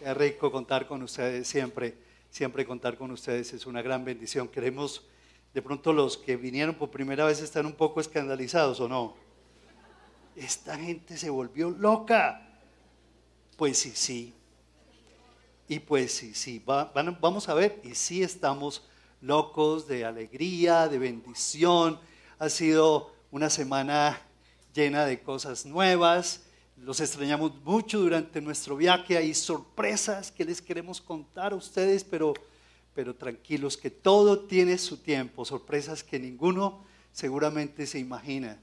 Es rico contar con ustedes siempre, siempre contar con ustedes es una gran bendición. Queremos, de pronto los que vinieron por primera vez están un poco escandalizados o no. Esta gente se volvió loca. Pues sí, sí. Y pues sí, sí. vamos a ver, y sí estamos locos de alegría, de bendición. Ha sido una semana llena de cosas nuevas los extrañamos mucho durante nuestro viaje. Hay sorpresas que les queremos contar a ustedes, pero, pero tranquilos que todo tiene su tiempo. Sorpresas que ninguno seguramente se imagina.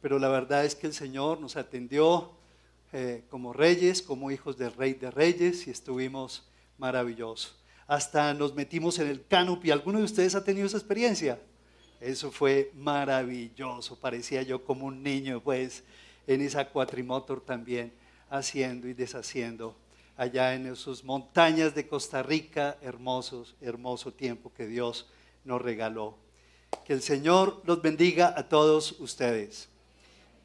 Pero la verdad es que el Señor nos atendió eh, como reyes, como hijos del Rey de Reyes y estuvimos maravillosos. Hasta nos metimos en el canopy. ¿Alguno de ustedes ha tenido esa experiencia? Eso fue maravilloso. Parecía yo como un niño, pues en esa cuatrimotor también, haciendo y deshaciendo allá en esas montañas de Costa Rica, hermosos, hermoso tiempo que Dios nos regaló. Que el Señor los bendiga a todos ustedes.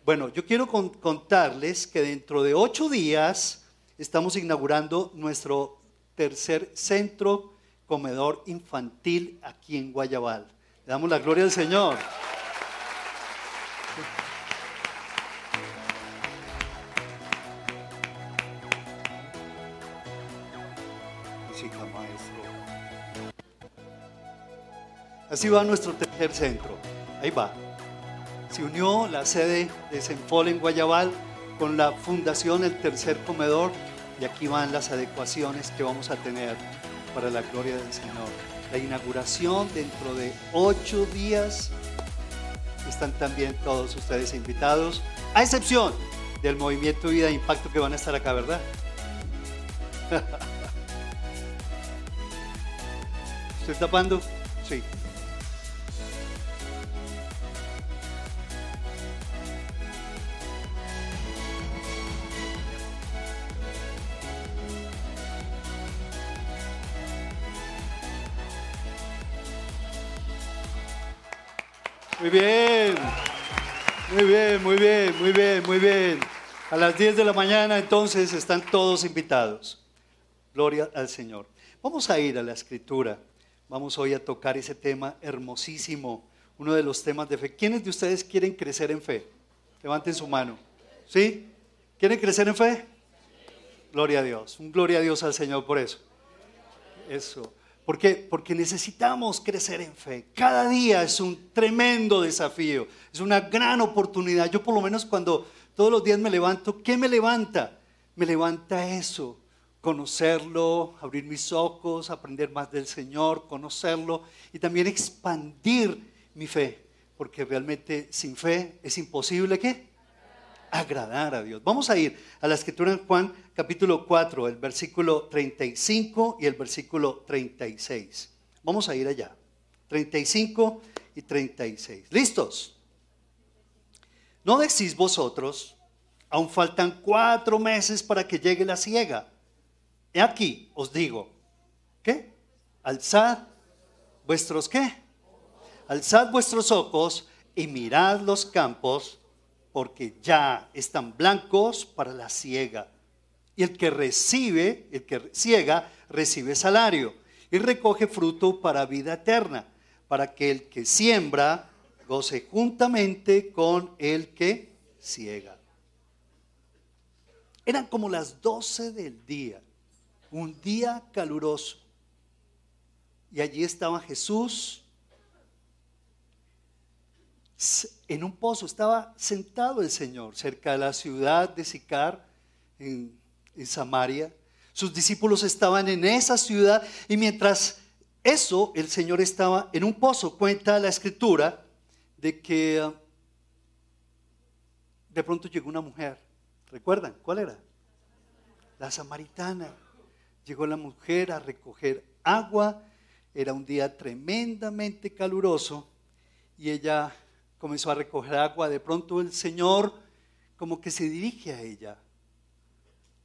Bueno, yo quiero contarles que dentro de ocho días estamos inaugurando nuestro tercer centro comedor infantil aquí en Guayabal. Le damos la gloria al Señor. Así va nuestro tercer centro. Ahí va. Se unió la sede de Senfol en Guayabal con la fundación El Tercer Comedor y aquí van las adecuaciones que vamos a tener para la gloria del Señor. La inauguración dentro de ocho días. Están también todos ustedes invitados, a excepción del movimiento Vida de Impacto que van a estar acá, ¿verdad? ¿Estoy tapando? Sí. Muy bien, muy bien, muy bien, muy bien, muy bien. A las 10 de la mañana entonces están todos invitados. Gloria al Señor. Vamos a ir a la escritura. Vamos hoy a tocar ese tema hermosísimo, uno de los temas de fe. ¿Quiénes de ustedes quieren crecer en fe? Levanten su mano. ¿Sí? ¿Quieren crecer en fe? Gloria a Dios. Un gloria a Dios al Señor por eso. Eso. ¿Por qué? Porque necesitamos crecer en fe. Cada día es un tremendo desafío, es una gran oportunidad. Yo por lo menos cuando todos los días me levanto, ¿qué me levanta? Me levanta eso, conocerlo, abrir mis ojos, aprender más del Señor, conocerlo y también expandir mi fe, porque realmente sin fe es imposible que agradar a Dios. Vamos a ir a la escritura en Juan capítulo 4, el versículo 35 y el versículo 36. Vamos a ir allá. 35 y 36. ¿Listos? ¿No decís vosotros, aún faltan cuatro meses para que llegue la ciega? Aquí, os digo, ¿qué? Alzad vuestros qué? Alzad vuestros ojos y mirad los campos porque ya están blancos para la ciega. Y el que recibe, el que ciega, recibe salario y recoge fruto para vida eterna, para que el que siembra goce juntamente con el que ciega. Eran como las doce del día, un día caluroso. Y allí estaba Jesús en un pozo, estaba sentado el Señor cerca de la ciudad de Sicar, en, Samaria. Sus discípulos estaban en esa ciudad y mientras eso, el Señor estaba en un pozo. Cuenta la escritura de que de pronto llegó una mujer. ¿Recuerdan? ¿Cuál era? La samaritana. Llegó la mujer a recoger agua. Era un día tremendamente caluroso y ella comenzó a recoger agua, de pronto el Señor como que se dirige a ella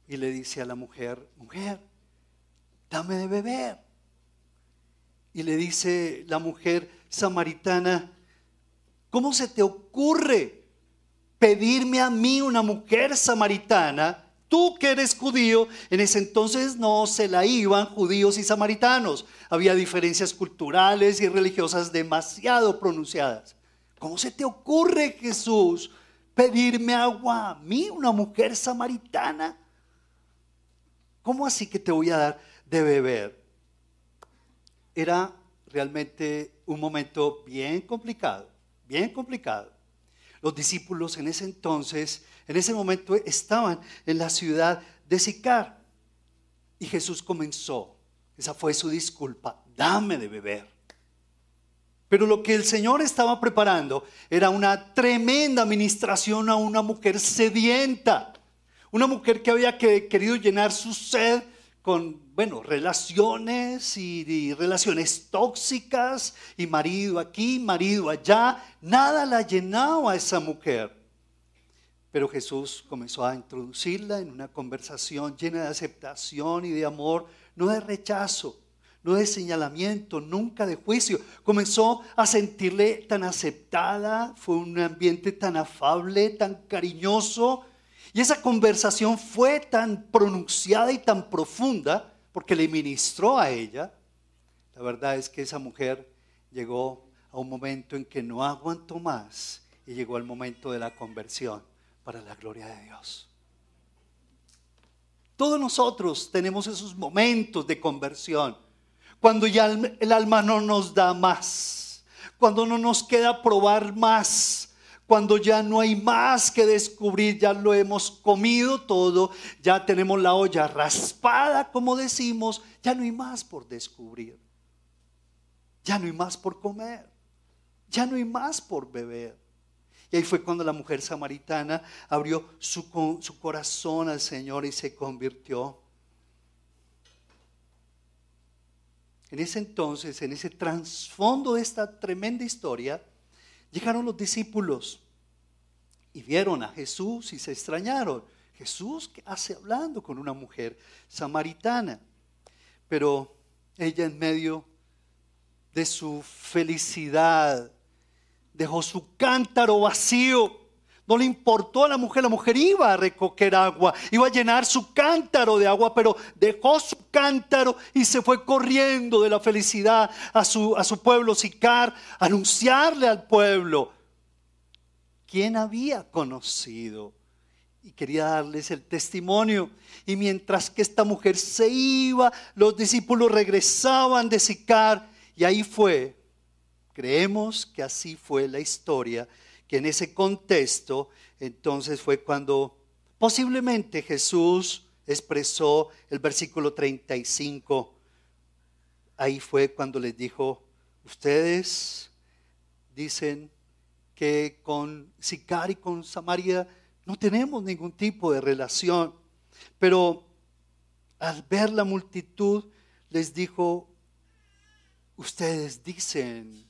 y le dice a la mujer, mujer, dame de beber. Y le dice la mujer samaritana, ¿cómo se te ocurre pedirme a mí, una mujer samaritana, tú que eres judío, en ese entonces no se la iban judíos y samaritanos. Había diferencias culturales y religiosas demasiado pronunciadas. ¿Cómo se te ocurre, Jesús, pedirme agua a mí, una mujer samaritana? ¿Cómo así que te voy a dar de beber? Era realmente un momento bien complicado, bien complicado. Los discípulos en ese entonces, en ese momento estaban en la ciudad de Sicar. Y Jesús comenzó, esa fue su disculpa, dame de beber. Pero lo que el Señor estaba preparando era una tremenda administración a una mujer sedienta, una mujer que había querido llenar su sed con, bueno, relaciones y, relaciones tóxicas y marido aquí, marido allá. Nada la llenaba a esa mujer. Pero Jesús comenzó a introducirla en una conversación llena de aceptación y de amor, no de rechazo, no de señalamiento, nunca de juicio. Comenzó a sentirle tan aceptada, fue un ambiente tan afable, tan cariñoso, y esa conversación fue tan pronunciada y tan profunda porque le ministró a ella. La verdad es que esa mujer llegó a un momento en que no aguantó más y llegó al momento de la conversión para la gloria de Dios. Todos nosotros tenemos esos momentos de conversión, cuando ya el alma no nos da más, cuando no nos queda probar más, cuando ya no hay más que descubrir, ya lo hemos comido todo, ya tenemos la olla raspada, como decimos, ya no hay más por descubrir, ya no hay más por comer, ya no hay más por beber. Y ahí fue cuando la mujer samaritana abrió su, su corazón al Señor y se convirtió. En ese entonces, en ese trasfondo de esta tremenda historia, Llegaron los discípulos y vieron a Jesús y se extrañaron. Jesús, ¿qué hace hablando con una mujer samaritana? Pero ella en medio de su felicidad dejó su cántaro vacío no le importó a la mujer, la mujer iba a recoger agua, iba a llenar su cántaro de agua, pero dejó su cántaro y se fue corriendo de la felicidad a su, a su pueblo Sicar, anunciarle al pueblo quién había conocido. Y quería darles el testimonio. Y mientras que esta mujer se iba, los discípulos regresaban de Sicar. Y ahí fue, creemos que así fue la historia que en ese contexto entonces fue cuando posiblemente Jesús expresó el versículo 35. Ahí fue cuando les dijo, ustedes dicen que con Sicar y con Samaria no tenemos ningún tipo de relación, pero al ver la multitud les dijo, ustedes dicen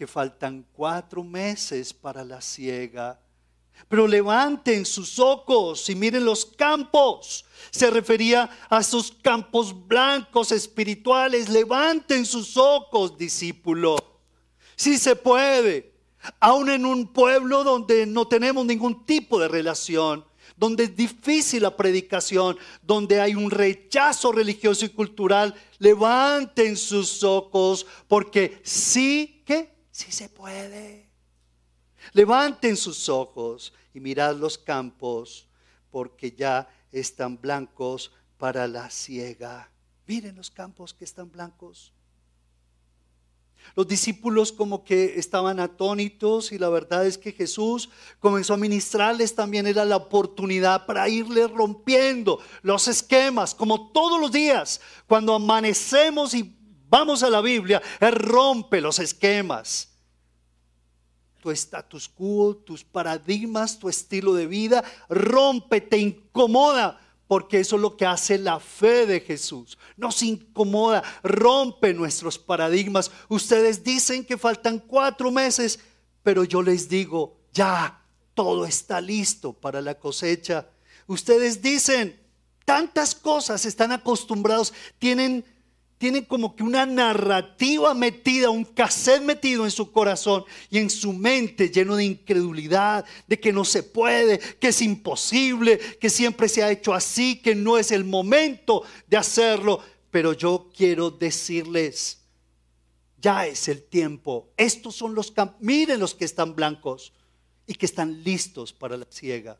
que faltan cuatro meses para la siega. Pero levanten sus ojos y miren los campos. Se refería a esos campos blancos espirituales. Levanten sus ojos, discípulo. Si se puede. Aún en un pueblo donde no tenemos ningún tipo de relación, donde es difícil la predicación, donde hay un rechazo religioso y cultural, levanten sus ojos porque sí que si se puede. Levanten sus ojos y mirad los campos, porque ya están blancos para la siega. Miren los campos que están blancos. Los discípulos como que estaban atónitos y la verdad es que Jesús comenzó a ministrarles también era la oportunidad para irle rompiendo los esquemas, como todos los días, cuando amanecemos y vamos a la Biblia, Él rompe los esquemas tu status quo, tus paradigmas, tu estilo de vida, rompe, te incomoda, porque eso es lo que hace la fe de Jesús. Nos incomoda, rompe nuestros paradigmas. Ustedes dicen que faltan cuatro meses, pero yo les digo, ya, todo está listo para la cosecha. Ustedes dicen, tantas cosas, están acostumbrados, tienen tienen como que una narrativa metida, un cassette metido en su corazón y en su mente lleno de incredulidad, de que no se puede, que es imposible, que siempre se ha hecho así, que no es el momento de hacerlo. Pero yo quiero decirles, ya es el tiempo. Estos son los miren los que están blancos y que están listos para la ciega.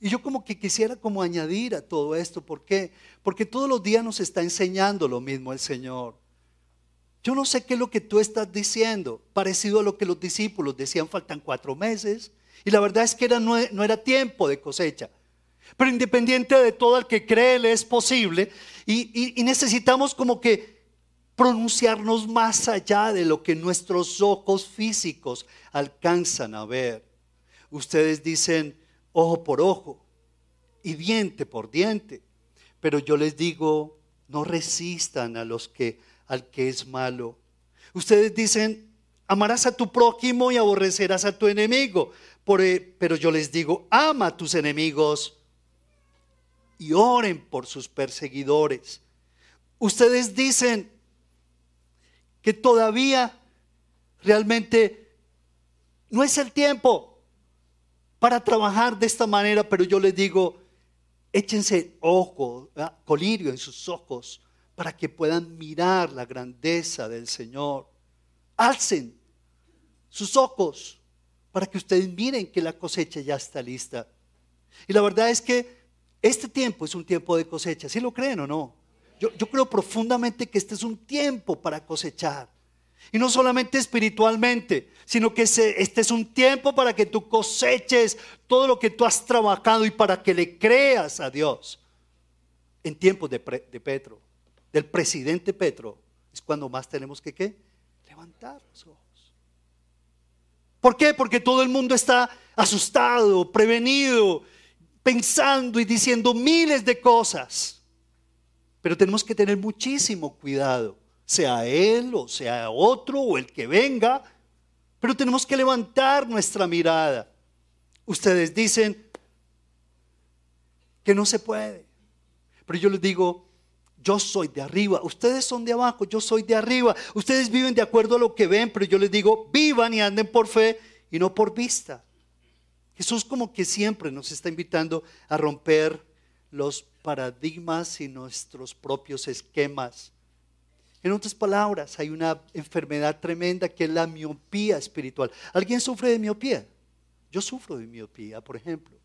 Y yo como que quisiera como añadir a todo esto, ¿por qué? Porque todos los días nos está enseñando lo mismo el Señor. Yo no sé qué es lo que tú estás diciendo, parecido a lo que los discípulos decían, faltan cuatro meses, y la verdad es que era, no, era tiempo de cosecha. Pero independiente de todo el que cree, le es posible, y, y necesitamos como que pronunciarnos más allá de lo que nuestros ojos físicos alcanzan a ver. Ustedes dicen, ojo por ojo y diente por diente. Pero yo les digo, no resistan a los que al que es malo. Ustedes dicen, amarás a tu prójimo y aborrecerás a tu enemigo. E, pero yo les digo, ama a tus enemigos y oren por sus perseguidores. Ustedes dicen que todavía realmente no es el tiempo para trabajar de esta manera, pero yo les digo, échense ojo, colirio en sus ojos, para que puedan mirar la grandeza del Señor. Alcen sus ojos para que ustedes miren que la cosecha ya está lista. Y la verdad es que este tiempo es un tiempo de cosecha, ¿sí lo creen o no? Yo, yo creo profundamente que este es un tiempo para cosechar. Y no solamente espiritualmente, sino que este es un tiempo para que tú coseches todo lo que tú has trabajado y para que le creas a Dios. En tiempos de, Petro, del presidente Petro, es cuando más tenemos que ¿qué? levantar los ojos. ¿Por qué? Porque todo el mundo está asustado, prevenido, pensando y diciendo miles de cosas. Pero tenemos que tener muchísimo cuidado sea él o sea otro o el que venga, pero tenemos que levantar nuestra mirada. Ustedes dicen que no se puede, pero yo les digo, yo soy de arriba, ustedes son de abajo, yo soy de arriba, ustedes viven de acuerdo a lo que ven, pero yo les digo, vivan y anden por fe y no por vista. Jesús como que siempre nos está invitando a romper los paradigmas y nuestros propios esquemas en otras palabras, hay una enfermedad tremenda que es la miopía espiritual. ¿Alguien sufre de miopía? Yo sufro de miopía, por ejemplo.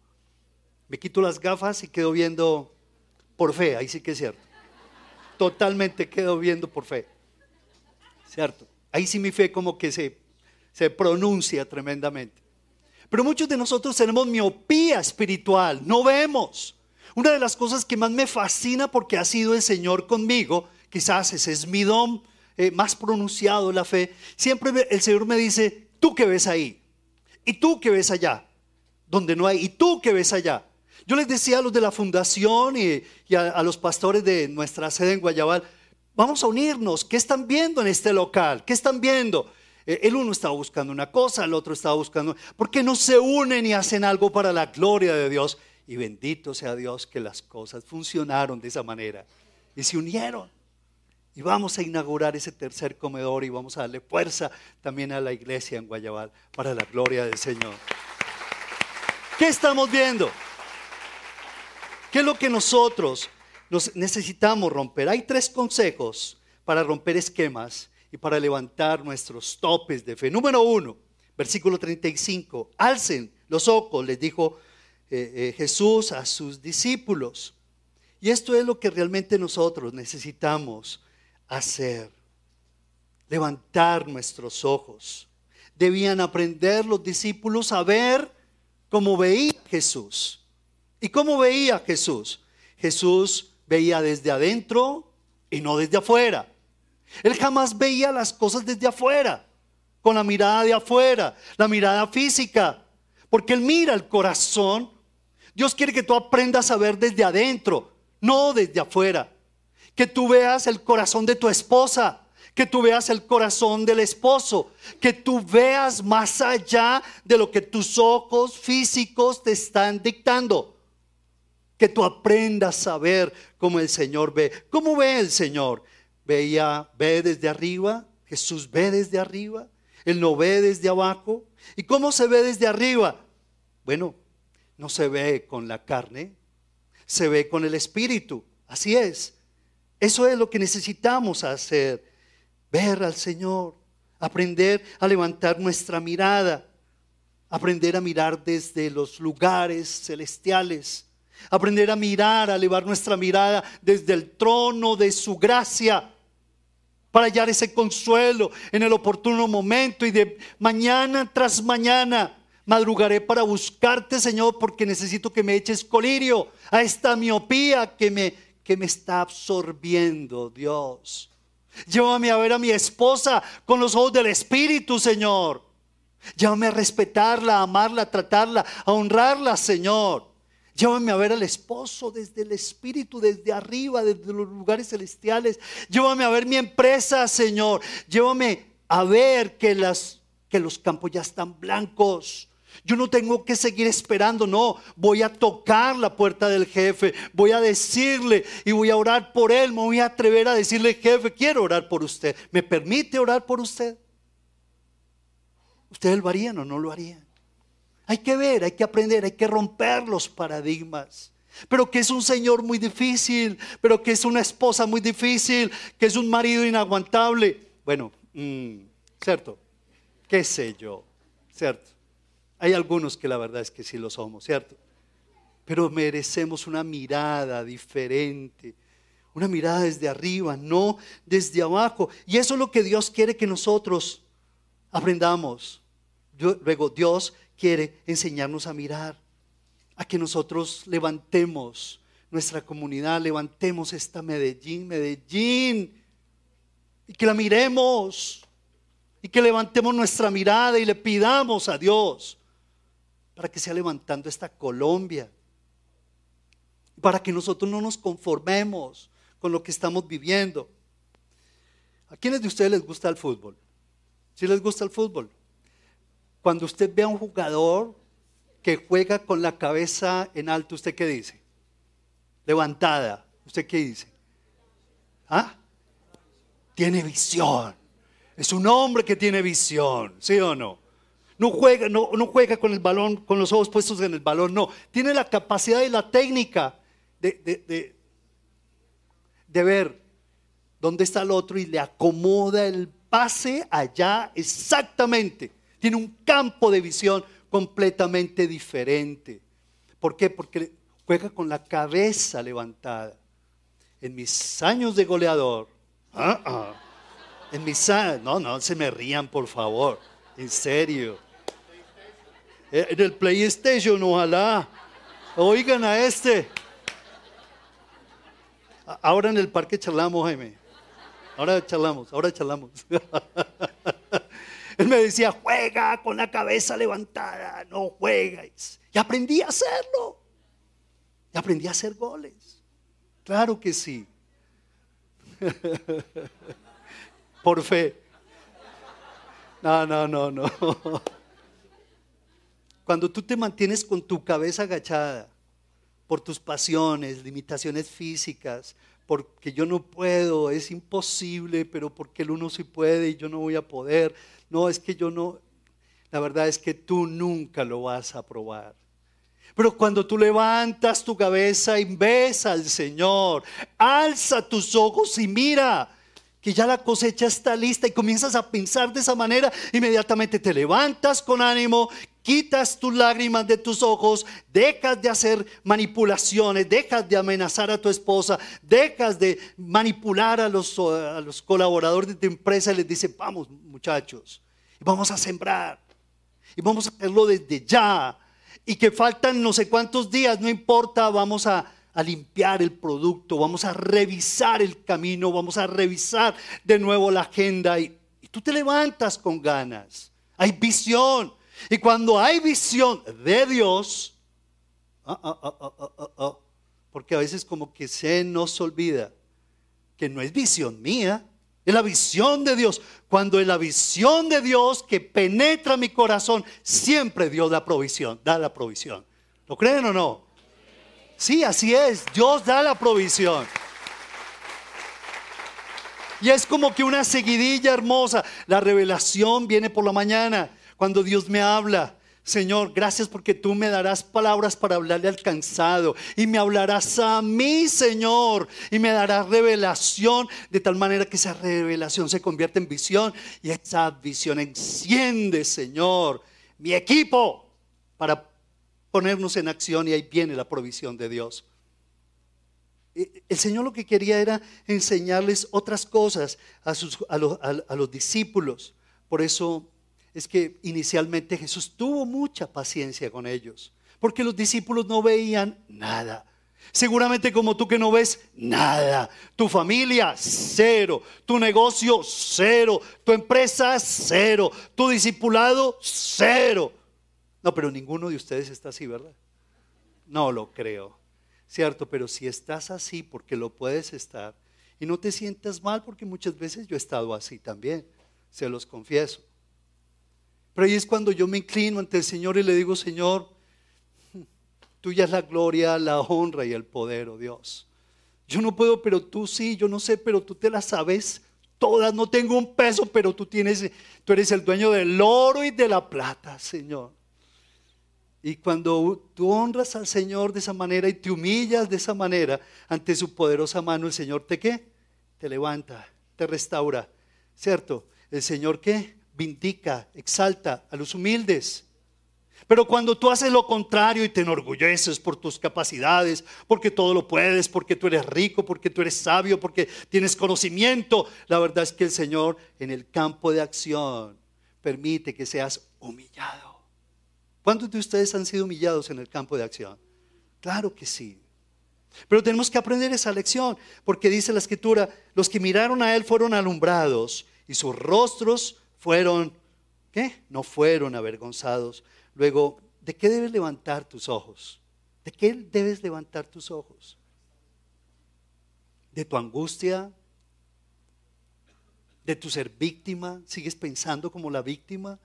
Me quito las gafas y quedo viendo por fe, ahí sí que es cierto. Totalmente quedo viendo por fe. ¿Cierto? Ahí sí mi fe como que se, se pronuncia tremendamente. Pero muchos de nosotros tenemos miopía espiritual, no vemos. Una de las cosas que más me fascina porque ha sido el Señor conmigo quizás ese es mi don eh, más pronunciado la fe, siempre el Señor me dice, tú que ves ahí, y tú que ves allá, donde no hay, y tú que ves allá. Yo les decía a los de la fundación y, a, los pastores de nuestra sede en Guayabal, vamos a unirnos, ¿qué están viendo en este local? ¿Qué están viendo? Eh, el uno estaba buscando una cosa, el otro estaba buscando, ¿por qué no se unen y hacen algo para la gloria de Dios? Y bendito sea Dios que las cosas funcionaron de esa manera y se unieron. Y vamos a inaugurar ese tercer comedor y vamos a darle fuerza también a la iglesia en Guayabal para la gloria del Señor. ¿Qué estamos viendo? ¿Qué es lo que nosotros nos necesitamos romper? Hay tres consejos para romper esquemas y para levantar nuestros topes de fe. Número uno, versículo 35. Alcen los ojos, les dijo eh, eh, Jesús a sus discípulos. Y esto es lo que realmente nosotros necesitamos hacer. Levantar nuestros ojos. Debían aprender los discípulos a ver cómo veía Jesús. ¿Y cómo veía Jesús? Jesús veía desde adentro y no desde afuera. Él jamás veía las cosas desde afuera, con la mirada de afuera, la mirada física, porque Él mira el corazón. Dios quiere que tú aprendas a ver desde adentro, no desde afuera que tú veas el corazón de tu esposa, que tú veas el corazón del esposo, que tú veas más allá de lo que tus ojos físicos te están dictando. que tú aprendas a ver como el Señor ve. ¿Cómo ve el Señor? Veía, ve desde arriba, Jesús ve desde arriba, Él no ve desde abajo. ¿Y cómo se ve desde arriba? Bueno, no se ve con la carne, se ve con el Espíritu. Así es. Eso es lo que necesitamos hacer. Ver al Señor, aprender a levantar nuestra mirada, aprender a mirar desde los lugares celestiales, aprender a mirar, a elevar nuestra mirada desde el trono de su gracia para hallar ese consuelo en el oportuno momento y de mañana tras mañana madrugaré para buscarte, Señor, porque necesito que me eches colirio a esta miopía que me, que me está absorbiendo, Dios. Llévame a ver a mi esposa con los ojos del Espíritu, Señor. Llévame a respetarla, a amarla, a tratarla, a honrarla, Señor. Llévame a ver al esposo desde el espíritu, desde arriba, desde los lugares celestiales. Llévame a ver mi empresa, Señor. Llévame a ver que, las, que los campos ya están blancos. Yo no tengo que seguir esperando, no. Voy a tocar la puerta del jefe, voy a decirle y voy a orar por él. Me voy a atrever a decirle, jefe, quiero orar por usted. ¿Me permite orar por usted? ¿Ustedes lo harían o no lo harían? Hay que ver, hay que aprender, hay que romper los paradigmas. Pero que es un señor muy difícil, pero que es una esposa muy difícil, que es un marido inaguantable. Bueno, mm, cierto, qué sé yo, cierto. Hay algunos que la verdad es que sí lo somos, cierto. Pero merecemos una mirada diferente, una mirada desde arriba, no desde abajo. Y eso es lo que Dios quiere que nosotros aprendamos. Luego Dios quiere enseñarnos a mirar, a que nosotros levantemos nuestra comunidad, levantemos esta Medellín, Medellín, y que la miremos, y que levantemos nuestra mirada y le pidamos a Dios para que sea levantando esta Colombia, para que nosotros no nos conformemos con lo que estamos viviendo. ¿A quiénes de ustedes les gusta el fútbol? ¿Sí les gusta el fútbol? Cuando usted ve a un jugador que juega con la cabeza en alto, ¿usted qué dice? Levantada. ¿Usted qué dice? ¿Ah? Tiene visión. Es un hombre que tiene visión, ¿sí o no? No juega, no, no juega con el balón, con los ojos puestos en el balón, no. Tiene la capacidad y la técnica de, de, de ver dónde está el otro y le acomoda el pase allá exactamente tiene un campo de visión completamente diferente. ¿Por qué? Porque juega con la cabeza levantada. En mis años de goleador, ah, ah, en mis años, no, no se me rían, por favor, en serio. Eh, en el PlayStation, ojalá. Oigan a este. Ahora en el parque charlamos, Jaime. Ahora charlamos, ahora charlamos. Él me decía, juega con la cabeza levantada, no juegues. Y aprendí a hacerlo. Y aprendí a hacer goles. Claro que sí. Por fe. No, no, no, no. Cuando tú te mantienes con tu cabeza agachada por tus pasiones, limitaciones físicas, porque yo no puedo, es imposible, pero porque el uno sí puede y yo no voy a poder no, es que yo no, la verdad es que tú nunca lo vas a probar. Pero cuando tú levantas tu cabeza y ves al Señor, alza tus ojos y mira que ya la cosecha está lista y comienzas a pensar de esa manera, inmediatamente te levantas con ánimo, quitas tus lágrimas de tus ojos, dejas de hacer manipulaciones, dejas de amenazar a tu esposa, dejas de manipular a los, colaboradores de tu empresa y les dices, vamos muchachos, vamos a sembrar. Y vamos a hacerlo desde ya. Y que faltan no sé cuántos días, no importa, vamos a, limpiar el producto, vamos a revisar el camino, vamos a revisar de nuevo la agenda. Y, tú te levantas con ganas. Hay visión. Y cuando hay visión de Dios, ah, ah, ah, porque a veces como que se nos olvida que no es visión mía, es la visión de Dios. Cuando es la visión de Dios que penetra mi corazón, siempre Dios da provisión, da la provisión. ¿Lo creen o no? Sí, así es. Dios da la provisión. Y es como que una seguidilla hermosa. La revelación viene por la mañana, cuando Dios me habla. Señor, gracias porque tú me darás palabras para hablarle al cansado y me hablarás a mí, Señor, y me darás revelación de tal manera que esa revelación se convierte en visión y esa visión enciende, Señor, mi equipo para ponernos en acción y ahí viene la provisión de Dios. El Señor lo que quería era enseñarles otras cosas a, sus, a, los, a los discípulos. Por eso es que inicialmente Jesús tuvo mucha paciencia con ellos, porque los discípulos no veían nada. Seguramente como tú que no ves nada. Tu familia, cero. Tu negocio, cero. Tu empresa, cero. Tu discipulado, cero. No, pero ninguno de ustedes está así, ¿verdad? No lo creo. Cierto, pero si estás así porque lo puedes estar y no te sientas mal porque muchas veces yo he estado así también, se los confieso. Pero ahí es cuando yo me inclino ante el Señor y le digo, Señor, tuya es la gloria, la honra y el poder, oh Dios. Yo no puedo, pero tú sí, yo no sé, pero tú te las sabes todas, no tengo un peso, pero tú tienes, tú eres el dueño del oro y de la plata, Señor. Y cuando tú honras al Señor de esa manera y te humillas de esa manera ante su poderosa mano, el Señor te qué? Te levanta, te restaura, ¿cierto? El Señor qué? Vindica, exalta a los humildes. Pero cuando tú haces lo contrario y te enorgulleces por tus capacidades, porque todo lo puedes, porque tú eres rico, porque tú eres sabio, porque tienes conocimiento, la verdad es que el Señor en el campo de acción permite que seas humillado. ¿Cuántos de ustedes han sido humillados en el campo de acción? Claro que sí. Pero tenemos que aprender esa lección, porque dice la escritura, los que miraron a Él fueron alumbrados y sus rostros fueron, ¿qué? No fueron avergonzados. Luego, ¿de qué debes levantar tus ojos? ¿De qué debes levantar tus ojos? ¿De tu angustia? ¿De tu ser víctima? ¿Sigues pensando como la víctima?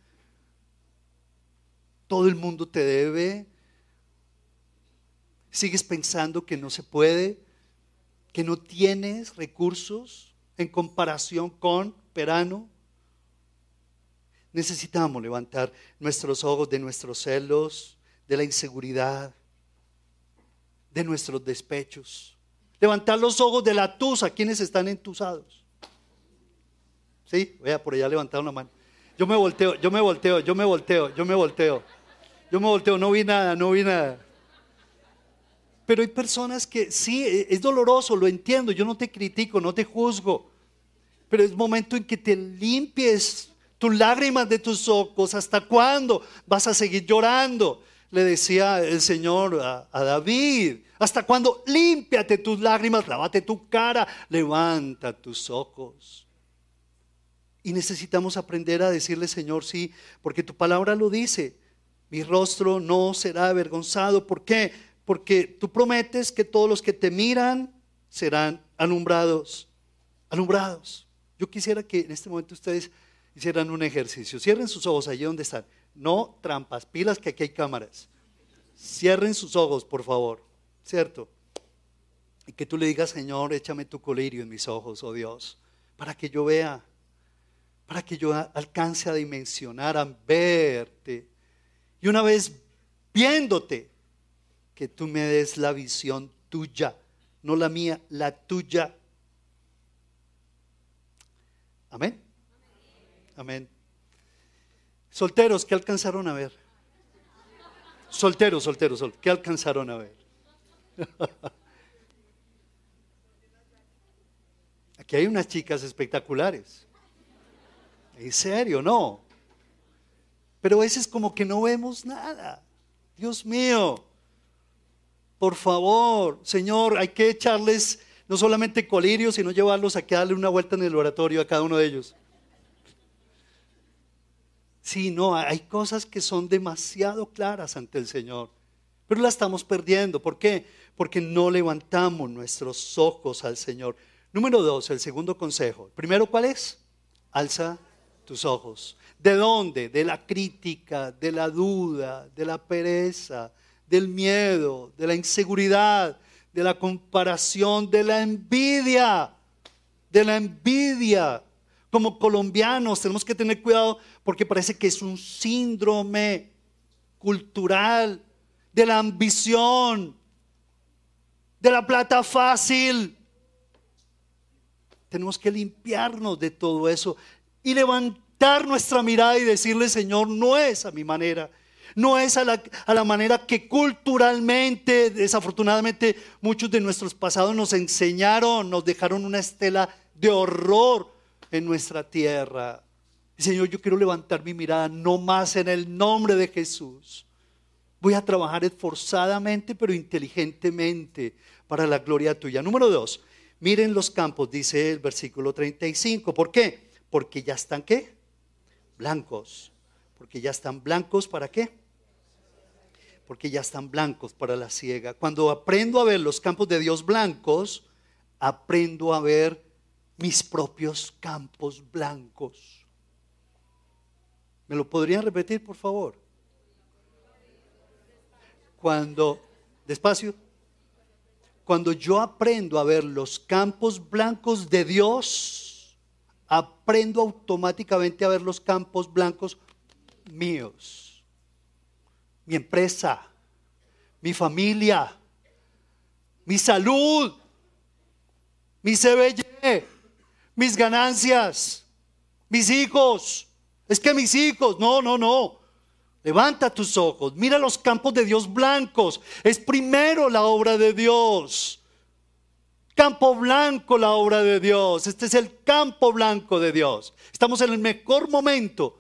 ¿Todo el mundo te debe? ¿Sigues pensando que no se puede? ¿Que no tienes recursos en comparación con Perano? Necesitamos levantar nuestros ojos de nuestros celos, de la inseguridad, de nuestros despechos. Levantar los ojos de la tusa, quienes están entusados. Sí, vea, por allá levantaron la mano. Yo me volteo, yo me volteo, yo me volteo, yo me volteo. Yo me volteo, no vi nada, no vi nada. Pero hay personas que sí, es doloroso, lo entiendo, yo no te critico, no te juzgo. Pero es momento en que te limpies tus lágrimas de tus ojos, ¿hasta cuándo vas a seguir llorando? Le decía el Señor a, David, ¿hasta cuándo? Límpiate tus lágrimas, lávate tu cara, levanta tus ojos. Y necesitamos aprender a decirle, Señor, sí, porque tu palabra lo dice. Mi rostro no será avergonzado. ¿Por qué? Porque tú prometes que todos los que te miran serán alumbrados. Alumbrados. Yo quisiera que en este momento ustedes hicieran un ejercicio. Cierren sus ojos allí donde están. No trampas, pilas que aquí hay cámaras. Cierren sus ojos, por favor. ¿Cierto? Y que tú le digas, Señor, échame tu colirio en mis ojos, oh Dios, para que yo vea, para que yo alcance a dimensionar, a verte. Y una vez viéndote, que tú me des la visión tuya, no la mía, la tuya. Amén. Amén. Solteros, ¿qué alcanzaron a ver? Solteros, solteros, solteros, ¿qué alcanzaron a ver? Aquí hay unas chicas espectaculares. En serio, no. Pero a veces como que no vemos nada. Dios mío, por favor, Señor, hay que echarles no solamente colirio, sino llevarlos a que darle una vuelta en el oratorio a cada uno de ellos. Sí, no, hay cosas que son demasiado claras ante el Señor, pero las estamos perdiendo. ¿Por qué? Porque no levantamos nuestros ojos al Señor. Número dos, el segundo consejo. Primero, ¿cuál es? Alza tus ojos. ¿De dónde? De la crítica, de la duda, de la pereza, del miedo, de la inseguridad, de la comparación, de la envidia, de la envidia. Como colombianos tenemos que tener cuidado porque parece que es un síndrome cultural de la ambición, de la plata fácil. Tenemos que limpiarnos de todo eso y levantar nuestra mirada y decirle, Señor, no es a mi manera, no es a la, a la, manera que culturalmente, desafortunadamente, muchos de nuestros pasados nos enseñaron, nos dejaron una estela de horror en nuestra tierra. Señor, yo quiero levantar mi mirada no más en el nombre de Jesús. Voy a trabajar esforzadamente, pero inteligentemente para la gloria tuya. Número dos, miren los campos, dice el versículo 35. ¿Por qué? Porque ya están qué? Blancos. Porque ya están blancos para qué? Porque ya están blancos para la ciega. Cuando aprendo a ver los campos de Dios blancos, aprendo a ver mis propios campos blancos. ¿Me lo podrían repetir, por favor? Cuando, despacio, cuando yo aprendo a ver los campos blancos de Dios, aprendo automáticamente a ver los campos blancos míos. Mi empresa, mi familia, mi salud, mi CBY, mis ganancias, mis hijos. Es que mis hijos, no, no, no. Levanta tus ojos, mira los campos de Dios blancos. Es primero la obra de Dios. Campo blanco la obra de Dios. Este es el campo blanco de Dios. Estamos en el mejor momento.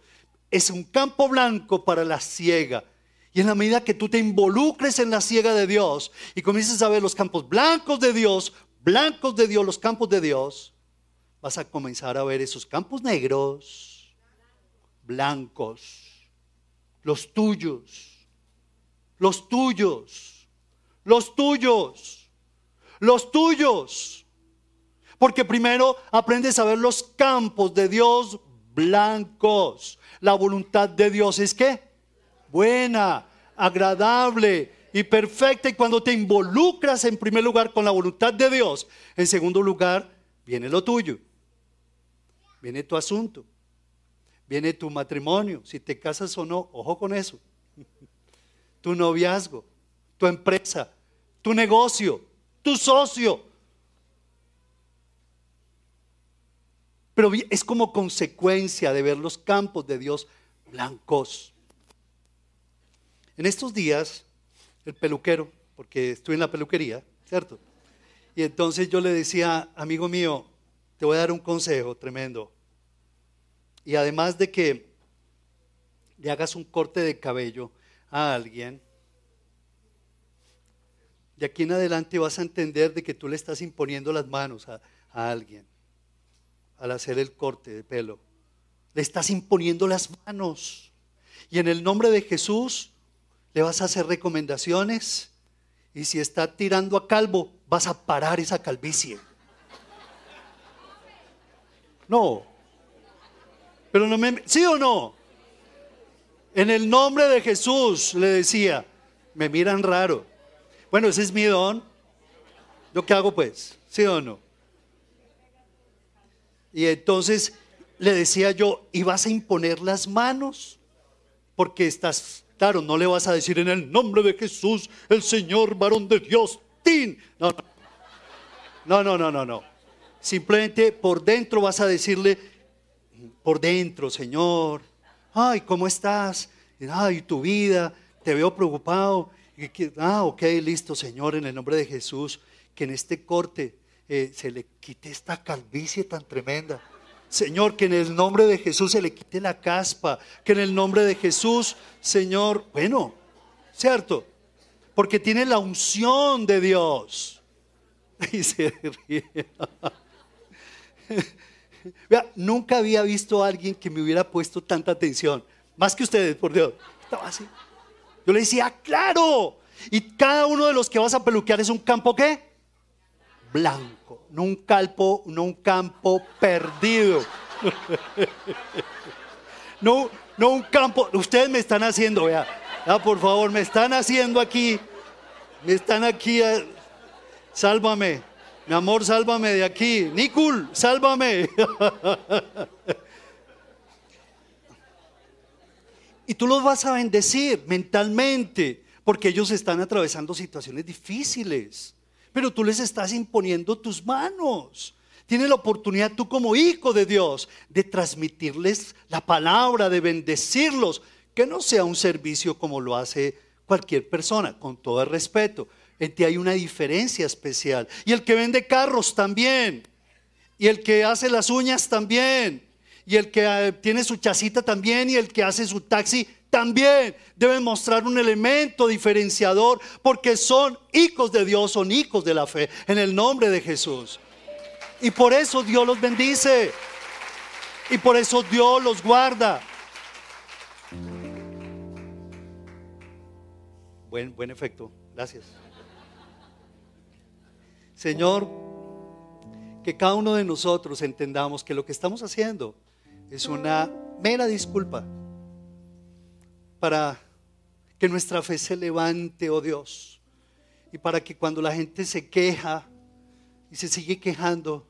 Es un campo blanco para la ciega. Y en la medida que tú te involucres en la ciega de Dios y comiences a ver los campos blancos de Dios, blancos de Dios, los campos de Dios, vas a comenzar a ver esos campos negros, blancos, los tuyos, los tuyos, los tuyos, los tuyos. Porque primero aprendes a ver los campos de Dios blancos. La voluntad de Dios es que buena, agradable y perfecta. Y cuando te involucras en primer lugar con la voluntad de Dios, en segundo lugar viene lo tuyo viene tu asunto, viene tu matrimonio, si te casas o no, ojo con eso, tu noviazgo, tu empresa, tu negocio, tu socio. Pero es como consecuencia de ver los campos de Dios blancos. En estos días, el peluquero, porque estoy en la peluquería, ¿cierto? Y entonces yo le decía, amigo mío, te voy a dar un consejo tremendo. Y además de que le hagas un corte de cabello a alguien, de aquí en adelante vas a entender de que tú le estás imponiendo las manos a, a alguien al hacer el corte de pelo. Le estás imponiendo las manos. Y en el nombre de Jesús le vas a hacer recomendaciones. Y si está tirando a calvo, vas a parar esa calvicie. No. Pero no me... ¿Sí o no? En el nombre de Jesús le decía, me miran raro. Bueno, ese es mi don. ¿Yo qué hago pues? ¿Sí o no? Y entonces le decía yo, ¿y vas a imponer las manos? Porque estás, claro, no le vas a decir en el nombre de Jesús, el Señor varón de Dios, tin. No, no, no, no, no, no. Simplemente por dentro vas a decirle, por dentro, Señor, ay, ¿cómo estás? Ay, tu vida, te veo preocupado. Ah, ok, listo, Señor, en el nombre de Jesús, que en este corte eh, se le quite esta calvicie tan tremenda. Señor, que en el nombre de Jesús se le quite la caspa, que en el nombre de Jesús, Señor, bueno, ¿cierto? Porque tiene la unción de Dios. Y se ríe. Vea, nunca había visto a alguien que me hubiera puesto tanta atención. Más que ustedes, por Dios. Estaba así. Yo le decía, claro. Y cada uno de los que vas a peluquear es un campo qué? Blanco. No un campo, no un campo perdido. no, no un campo. Ustedes me están haciendo, vea. Ah, por favor, me están haciendo aquí, me están aquí, eh, sálvame, mi amor, sálvame de aquí, Nicul, sálvame. y tú los vas a bendecir mentalmente, porque ellos están atravesando situaciones difíciles, pero tú les estás imponiendo tus manos. Tienes la oportunidad tú como hijo de Dios de transmitirles la palabra, de bendecirlos, que no sea un servicio como lo hace cualquier persona, con todo el respeto. En ti hay una diferencia especial. Y el que vende carros también. Y el que hace las uñas también. Y el que eh, tiene su chacita también. Y el que hace su taxi también. Deben mostrar un elemento diferenciador porque son hijos de Dios, son hijos de la fe. En el nombre de Jesús. Y por eso Dios los bendice. Y por eso Dios los guarda. Buen, buen efecto, gracias. Señor, que cada uno de nosotros entendamos que lo que estamos haciendo es una mera disculpa para que nuestra fe se levante, oh Dios, y para que cuando la gente se queja y se sigue quejando,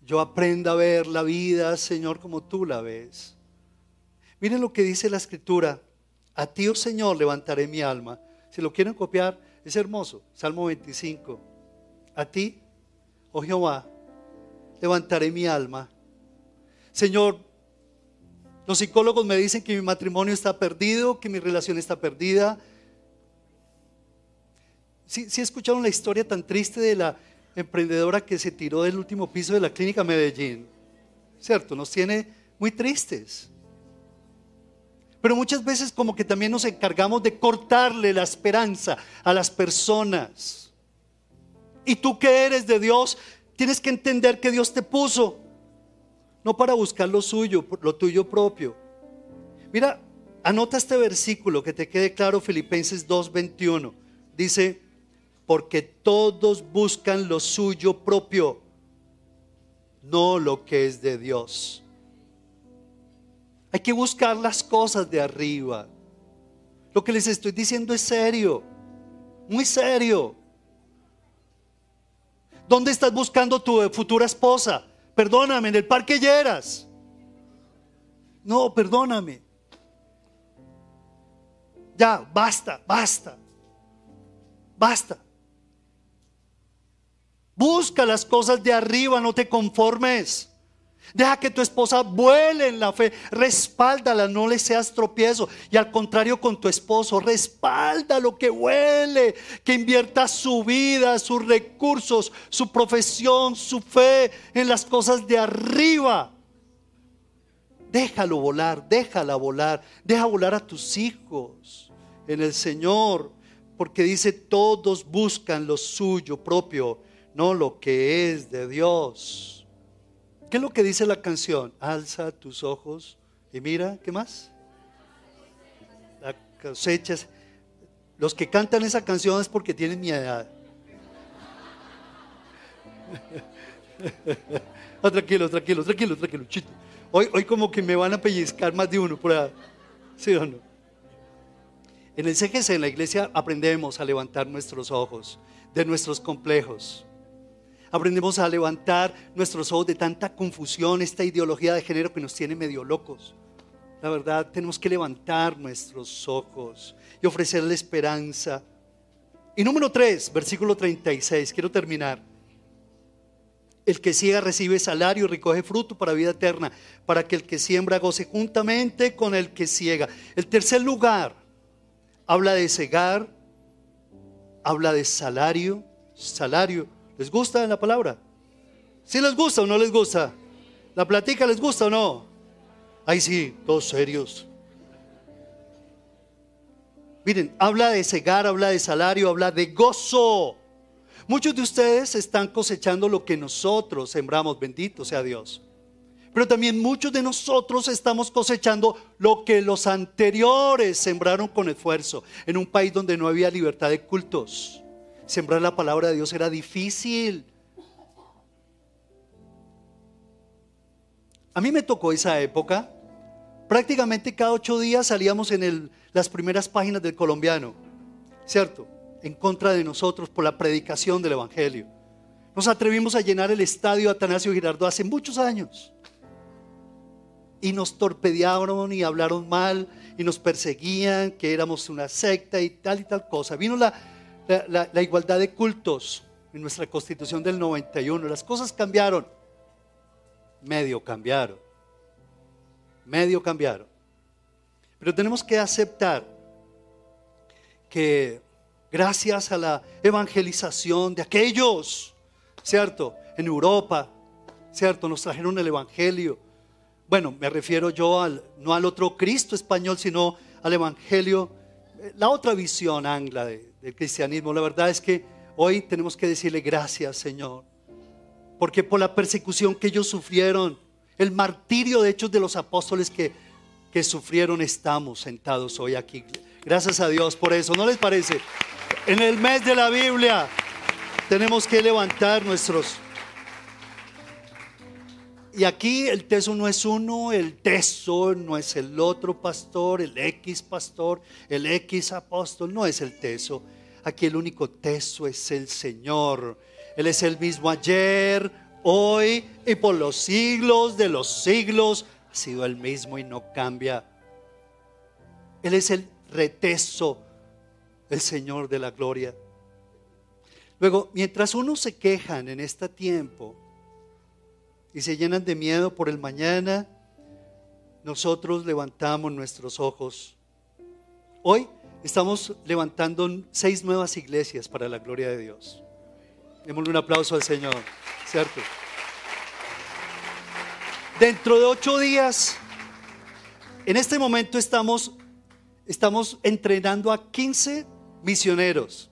yo aprenda a ver la vida, Señor, como tú la ves. Miren lo que dice la escritura. A ti, oh Señor, levantaré mi alma. Si lo quieren copiar, es hermoso. Salmo 25. A ti, oh Jehová, levantaré mi alma. Señor, los psicólogos me dicen que mi matrimonio está perdido, que mi relación está perdida. Si ¿Sí, escucharon la historia tan triste de la emprendedora que se tiró del último piso de la clínica Medellín? ¿Cierto? Nos tiene muy tristes. Pero muchas veces como que también nos encargamos de cortarle la esperanza a las personas. Y tú que eres de Dios, tienes que entender que Dios te puso, no para buscar lo suyo, lo tuyo propio. Mira, anota este versículo que te quede claro, Filipenses 2:21. Dice, porque todos buscan lo suyo propio, no lo que es de Dios. Hay que buscar las cosas de arriba. Lo que les estoy diciendo es serio, muy serio. ¿Dónde estás buscando tu futura esposa? Perdóname, en el parque Lleras. No, perdóname. Ya, basta, basta. Basta. Busca las cosas de arriba, no te conformes. Deja que tu esposa vuele en la fe. Respáldala, no le seas tropiezo. Y al contrario con tu esposo, respalda lo que huele. Que invierta su vida, sus recursos, su profesión, su fe en las cosas de arriba. Déjalo volar, déjala volar. Deja volar a tus hijos en el Señor. Porque dice, todos buscan lo suyo propio, no lo que es de Dios. ¿Qué es lo que dice la canción? Alza tus ojos y mira, ¿qué más? La cosecha. Los que cantan esa canción es porque tienen mi edad. Ah, tranquilo, tranquilo, tranquilo, tranquilo. Hoy, hoy como que me van a pellizcar más de uno por ahí. ¿Sí o no? En el CGC, en la iglesia, aprendemos a levantar nuestros ojos de nuestros complejos Aprendemos a levantar nuestros ojos de tanta confusión, esta ideología de género que nos tiene medio locos. La verdad, tenemos que levantar nuestros ojos y ofrecerle esperanza. Y número 3, versículo 36, quiero terminar. El que ciega recibe salario y recoge fruto para vida eterna, para que el que siembra goce juntamente con el que ciega. El tercer lugar habla de cegar, habla de salario, salario ¿Les gusta la palabra? ¿Sí les gusta o no les gusta? ¿La platica les gusta o no? Ahí sí, todos serios. Miren, habla de cegar, habla de salario, habla de gozo. Muchos de ustedes están cosechando lo que nosotros sembramos, bendito sea Dios. Pero también muchos de nosotros estamos cosechando lo que los anteriores sembraron con esfuerzo en un país donde no había libertad de cultos sembrar la palabra de Dios era difícil. A mí me tocó esa época prácticamente cada ocho días salíamos en las primeras páginas del colombiano, ¿cierto? En contra de nosotros por la predicación del Evangelio. Nos atrevimos a llenar el estadio Atanasio Girardot hace muchos años. Y nos torpedearon y hablaron mal y nos perseguían, que éramos una secta y tal y tal cosa. Vino la, la igualdad de cultos en nuestra constitución del 91. Las cosas cambiaron. Medio cambiaron. Medio cambiaron. Pero tenemos que aceptar que gracias a la evangelización de aquellos ¿cierto? En Europa, ¿cierto? Nos trajeron el Evangelio. Bueno, me refiero yo al, no al otro Cristo español, sino al Evangelio, la otra visión angla del cristianismo. La verdad es que hoy tenemos que decirle gracias, Señor, porque por la persecución que ellos sufrieron, el martirio de hechos de los apóstoles que, que sufrieron, estamos sentados hoy aquí. Gracias a Dios por eso, ¿no les parece? En el mes de la Biblia, tenemos que levantar nuestros... Y aquí el teso no es uno, el teso no es el otro pastor, el X pastor, el X apóstol, no es el teso. Aquí el único teso es el Señor. Él es el mismo ayer, hoy y por los siglos de los siglos. Ha sido el mismo y no cambia. Él es el reteso, el Señor de la gloria. Luego, mientras unos se quejan en este tiempo y se llenan de miedo por el mañana, nosotros levantamos nuestros ojos. Hoy estamos levantando seis nuevas iglesias para la gloria de Dios. Démosle un aplauso al Señor, ¿cierto? Dentro de ocho días, en este momento estamos, estamos entrenando a 15 misioneros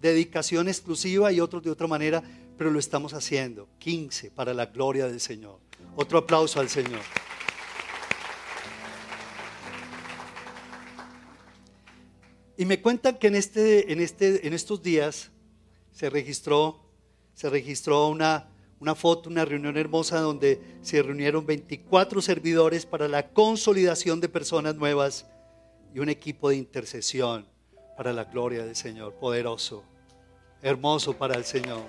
dedicación exclusiva y otros de otra manera, pero lo estamos haciendo. 15 para la gloria del Señor. Otro aplauso al Señor. Y me cuentan que en, este, en, este, en estos días se registró, se registró una, una foto, una reunión hermosa donde se reunieron 24 servidores para la consolidación de personas nuevas y un equipo de intercesión para la gloria del Señor, poderoso, hermoso para el Señor.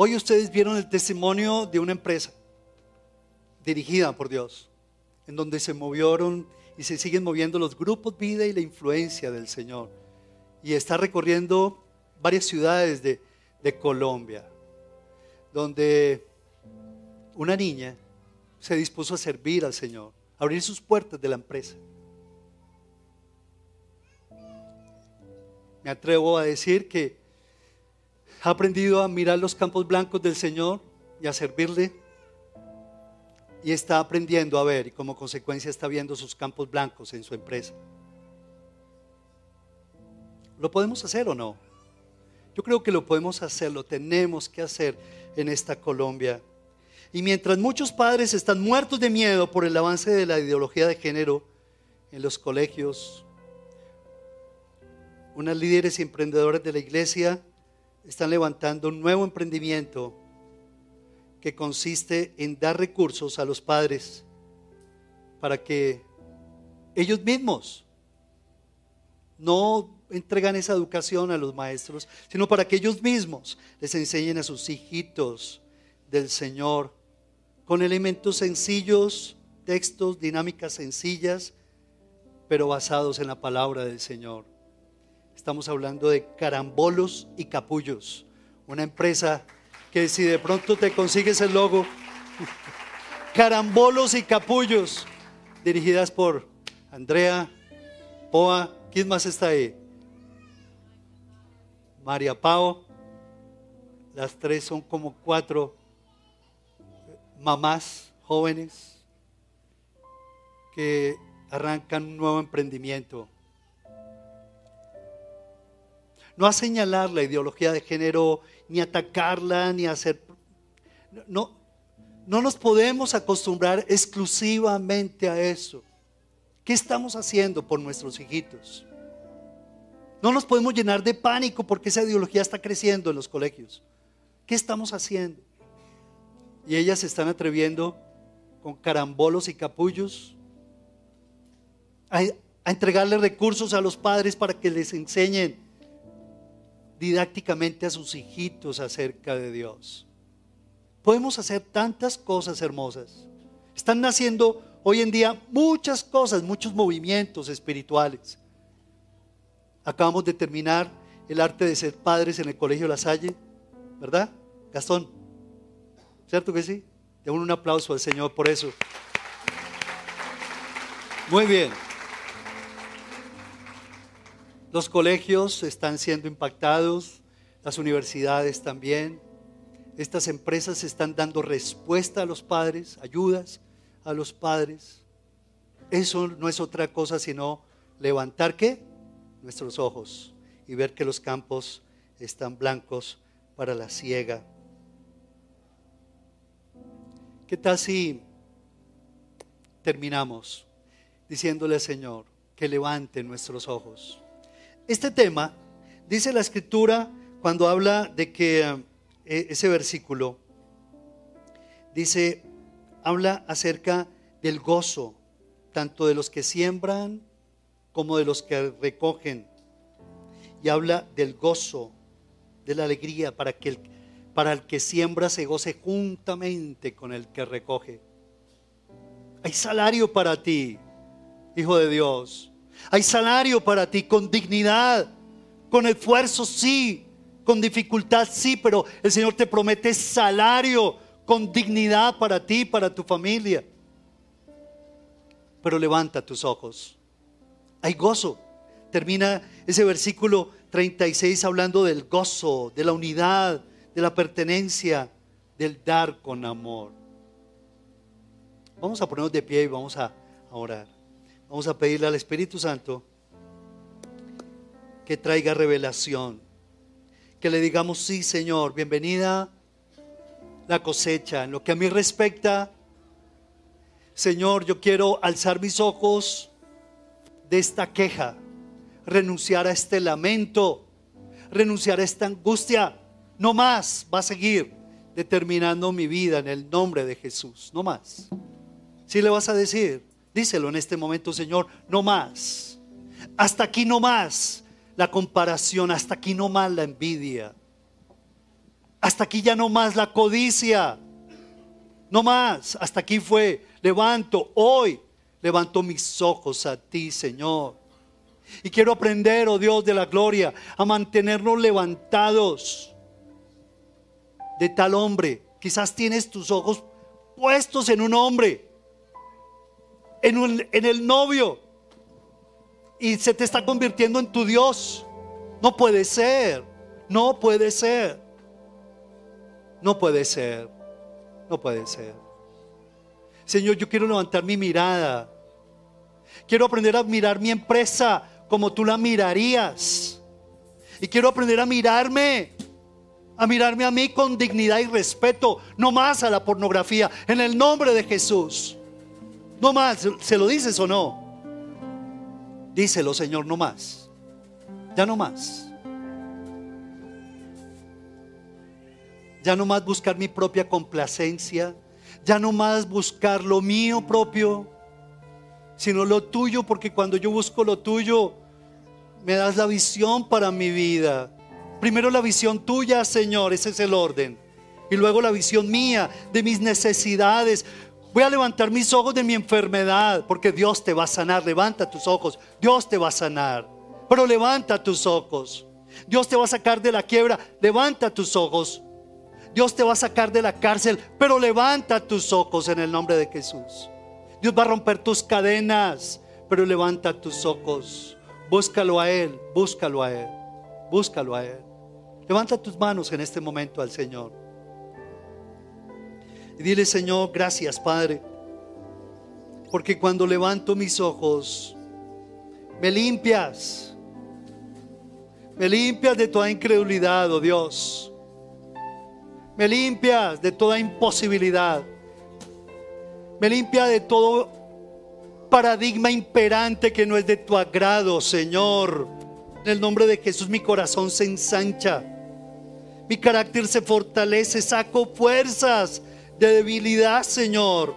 Hoy ustedes vieron el testimonio de una empresa dirigida por Dios, en donde se movieron y se siguen moviendo los grupos vida y la influencia del Señor. Y está recorriendo varias ciudades de, de Colombia, donde una niña se dispuso a servir al Señor, a abrir sus puertas de la empresa. Me atrevo a decir que ha aprendido a mirar los campos blancos del Señor y a servirle. Y está aprendiendo a ver y como consecuencia está viendo sus campos blancos en su empresa. ¿Lo podemos hacer o no? Yo creo que lo podemos hacer, lo tenemos que hacer en esta Colombia. Y mientras muchos padres están muertos de miedo por el avance de la ideología de género en los colegios, unas líderes y emprendedores de la iglesia están levantando un nuevo emprendimiento que consiste en dar recursos a los padres para que ellos mismos no entregan esa educación a los maestros, sino para que ellos mismos les enseñen a sus hijitos del Señor con elementos sencillos, textos, dinámicas sencillas, pero basados en la palabra del Señor. Estamos hablando de carambolos y capullos, una empresa que si de pronto te consigues el logo, carambolos y capullos, dirigidas por Andrea, Poa, ¿quién más está ahí? María Pao, las tres son como cuatro mamás jóvenes que arrancan un nuevo emprendimiento. No a señalar la ideología de género, ni atacarla, ni hacer... No, no nos podemos acostumbrar exclusivamente a eso. ¿Qué estamos haciendo por nuestros hijitos? No nos podemos llenar de pánico porque esa ideología está creciendo en los colegios. ¿Qué estamos haciendo? y ellas se están atreviendo con carambolos y capullos a, a entregarle recursos a los padres para que les enseñen didácticamente a sus hijitos acerca de Dios. Podemos hacer tantas cosas hermosas. Están naciendo hoy en día muchas cosas, muchos movimientos espirituales. Acabamos de terminar el arte de ser padres en el Colegio La Salle, ¿verdad? Gastón, ¿cierto que sí? Demos un aplauso al Señor por eso. Muy bien. Los colegios están siendo impactados, las universidades también. Estas empresas están dando respuesta a los padres, ayudas a los padres. Eso no es otra cosa sino levantar qué? Nuestros ojos y ver que los campos están blancos para la siega. ¿Qué tal si terminamos diciéndole al Señor que levante nuestros ojos? Este tema, dice la escritura cuando habla de que eh, ese versículo, dice, habla acerca del gozo, tanto de los que siembran como de los que recogen. Y habla del gozo, de la alegría, para que el, para el que siembra se goce juntamente con el que recoge. Hay salario para ti, hijo de Dios. Hay salario para ti con dignidad, con esfuerzo, sí, con dificultad, sí, pero el Señor te promete salario con dignidad para ti, para tu familia. Pero levanta tus ojos. Hay gozo. Termina ese versículo 36 hablando del gozo, de la unidad, de la pertenencia, del dar con amor. Vamos a ponernos de pie y vamos a orar. Vamos a pedirle al Espíritu Santo que traiga revelación. Que le digamos, sí, Señor, bienvenida la cosecha. En lo que a mí respecta, Señor, yo quiero alzar mis ojos de esta queja, renunciar a este lamento, renunciar a esta angustia. No más va a seguir determinando mi vida en el nombre de Jesús. No más. Si le vas a decir, Díselo en este momento, Señor, no más. Hasta aquí no más la comparación, hasta aquí no más la envidia. Hasta aquí ya no más la codicia. No más, hasta aquí fue. Levanto, hoy levanto mis ojos a ti, Señor. Y quiero aprender, oh Dios de la gloria, a mantenernos levantados de tal hombre. Quizás tienes tus ojos puestos en un hombre en, el novio y se te está convirtiendo en tu Dios. No puede ser, no puede ser, no puede ser, no puede ser. Señor, yo quiero levantar mi mirada. Quiero aprender a mirar mi empresa como tú la mirarías. Y quiero aprender a mirarme, a mirarme a mí con dignidad y respeto, no más a la pornografía, en el nombre de Jesús. No más, ¿se lo dices o no? Díselo, Señor, no más. Ya no más. Ya no más buscar mi propia complacencia. Ya no más buscar lo mío propio, sino lo tuyo, porque cuando yo busco lo tuyo, me das la visión para mi vida. Primero la visión tuya, Señor, ese es el orden. Y luego la visión mía de mis necesidades. Voy a levantar mis ojos de mi enfermedad, porque Dios te va a sanar. Levanta tus ojos, Dios te va a sanar. Pero levanta tus ojos. Dios te va a sacar de la quiebra, levanta tus ojos. Dios te va a sacar de la cárcel, pero levanta tus ojos en el nombre de Jesús. Dios va a romper tus cadenas, pero levanta tus ojos. Búscalo a Él, búscalo a Él, búscalo a Él. Levanta tus manos en este momento al Señor. Y dile, Señor, gracias, Padre. Porque cuando levanto mis ojos, me limpias. Me limpias de toda incredulidad, oh Dios. Me limpias de toda imposibilidad. Me limpia de todo paradigma imperante que no es de tu agrado, Señor. En el nombre de Jesús mi corazón se ensancha. Mi carácter se fortalece, saco fuerzas de debilidad, Señor.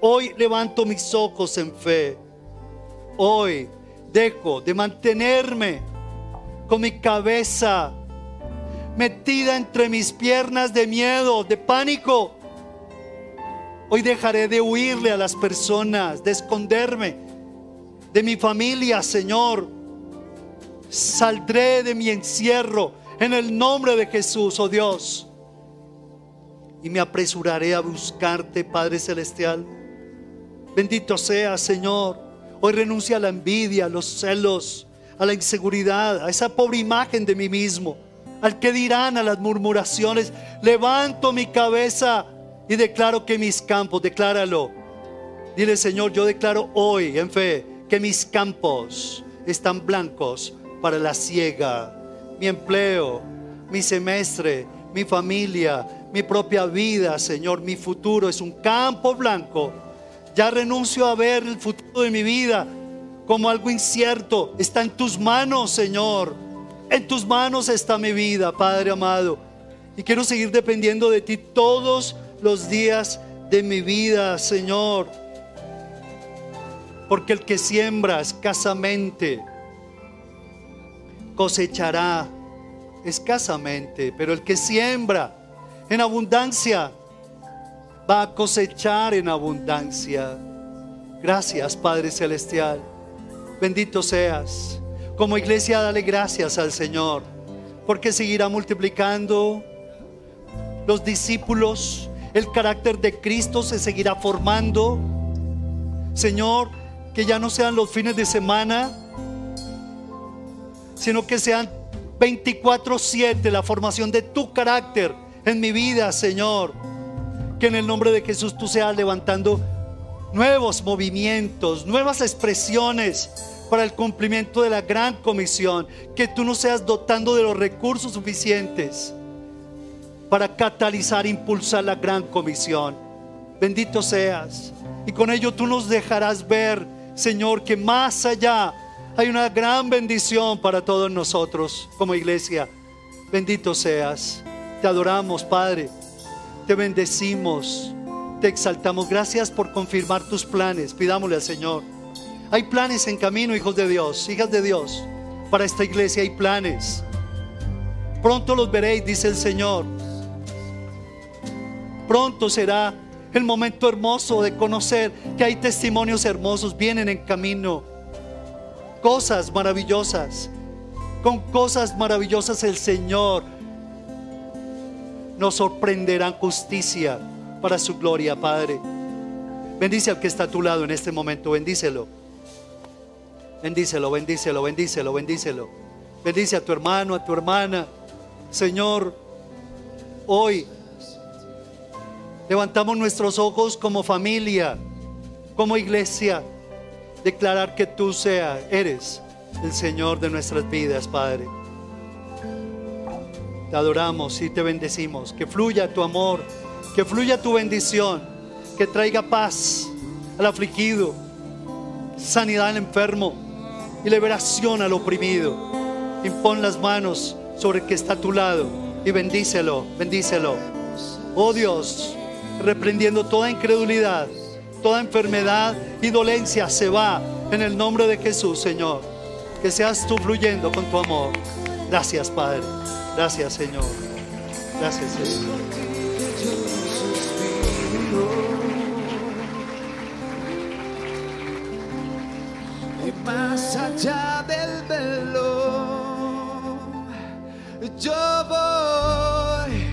Hoy levanto mis ojos en fe. Hoy dejo de mantenerme con mi cabeza metida entre mis piernas de miedo, de pánico. Hoy dejaré de huirle a las personas, de esconderme de mi familia, Señor. Saldré de mi encierro en el nombre de Jesús, oh Dios. Y me apresuraré a buscarte, Padre Celestial. Bendito sea, Señor. Hoy renuncia a la envidia, a los celos, a la inseguridad, a esa pobre imagen de mí mismo, al que dirán, a las murmuraciones. Levanto mi cabeza y declaro que mis campos, decláralo. Dile, Señor, yo declaro hoy en fe que mis campos están blancos para la ciega. Mi empleo, mi semestre, mi familia, mi propia vida, Señor, mi futuro es un campo blanco. Ya renuncio a ver el futuro de mi vida como algo incierto. Está en tus manos, Señor. En tus manos está mi vida, Padre amado. Y quiero seguir dependiendo de ti todos los días de mi vida, Señor. Porque el que siembra escasamente cosechará escasamente, pero el que siembra en abundancia va a cosechar en abundancia. Gracias, Padre Celestial. Bendito seas. Como iglesia, dale gracias al Señor, porque seguirá multiplicando los discípulos, el carácter de Cristo se seguirá formando. Señor, que ya no sean los fines de semana, sino que sean 24/7 la formación de tu carácter en mi vida, Señor. Que en el nombre de Jesús tú seas levantando nuevos movimientos, nuevas expresiones para el cumplimiento de la gran comisión. Que tú nos seas dotando de los recursos suficientes para catalizar, impulsar la gran comisión. Bendito seas. Y con ello tú nos dejarás ver Señor, que más allá hay una gran bendición para todos nosotros como iglesia. Bendito seas. Te adoramos, Padre. Te bendecimos. Te exaltamos. Gracias por confirmar tus planes. Pidámosle al Señor. Hay planes en camino, hijos de Dios, hijas de Dios. Para esta iglesia hay planes. Pronto los veréis, dice el Señor. Pronto será el momento hermoso de conocer que hay testimonios hermosos, vienen en camino, cosas maravillosas. Con cosas maravillosas el Señor nos sorprenderá justicia para su gloria, Padre. Bendice al que está a tu lado en este momento, bendícelo. Bendícelo, bendícelo, bendícelo, bendícelo. Bendice a tu hermano, a tu hermana. Señor, hoy Levantamos nuestros ojos como familia, como iglesia, declarar que tú seas, eres el Señor de nuestras vidas, Padre. Te adoramos y te bendecimos. Que fluya tu amor, que fluya tu bendición, que traiga paz al afligido, sanidad al enfermo y liberación al oprimido. Impon las manos sobre el que está a tu lado y bendícelo, bendícelo. Oh Dios, reprendiendo toda incredulidad, toda enfermedad y dolencia se va en el nombre de Jesús, Señor. Que seas tú fluyendo con tu amor. Gracias, Padre. Gracias, Señor. Gracias, Señor. Y más allá del velo, yo voy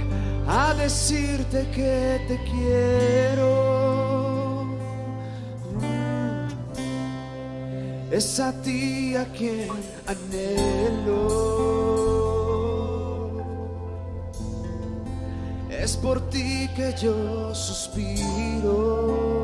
a decirte que te quiero. Es a ti a quien anhelo. Es por ti que yo suspiro.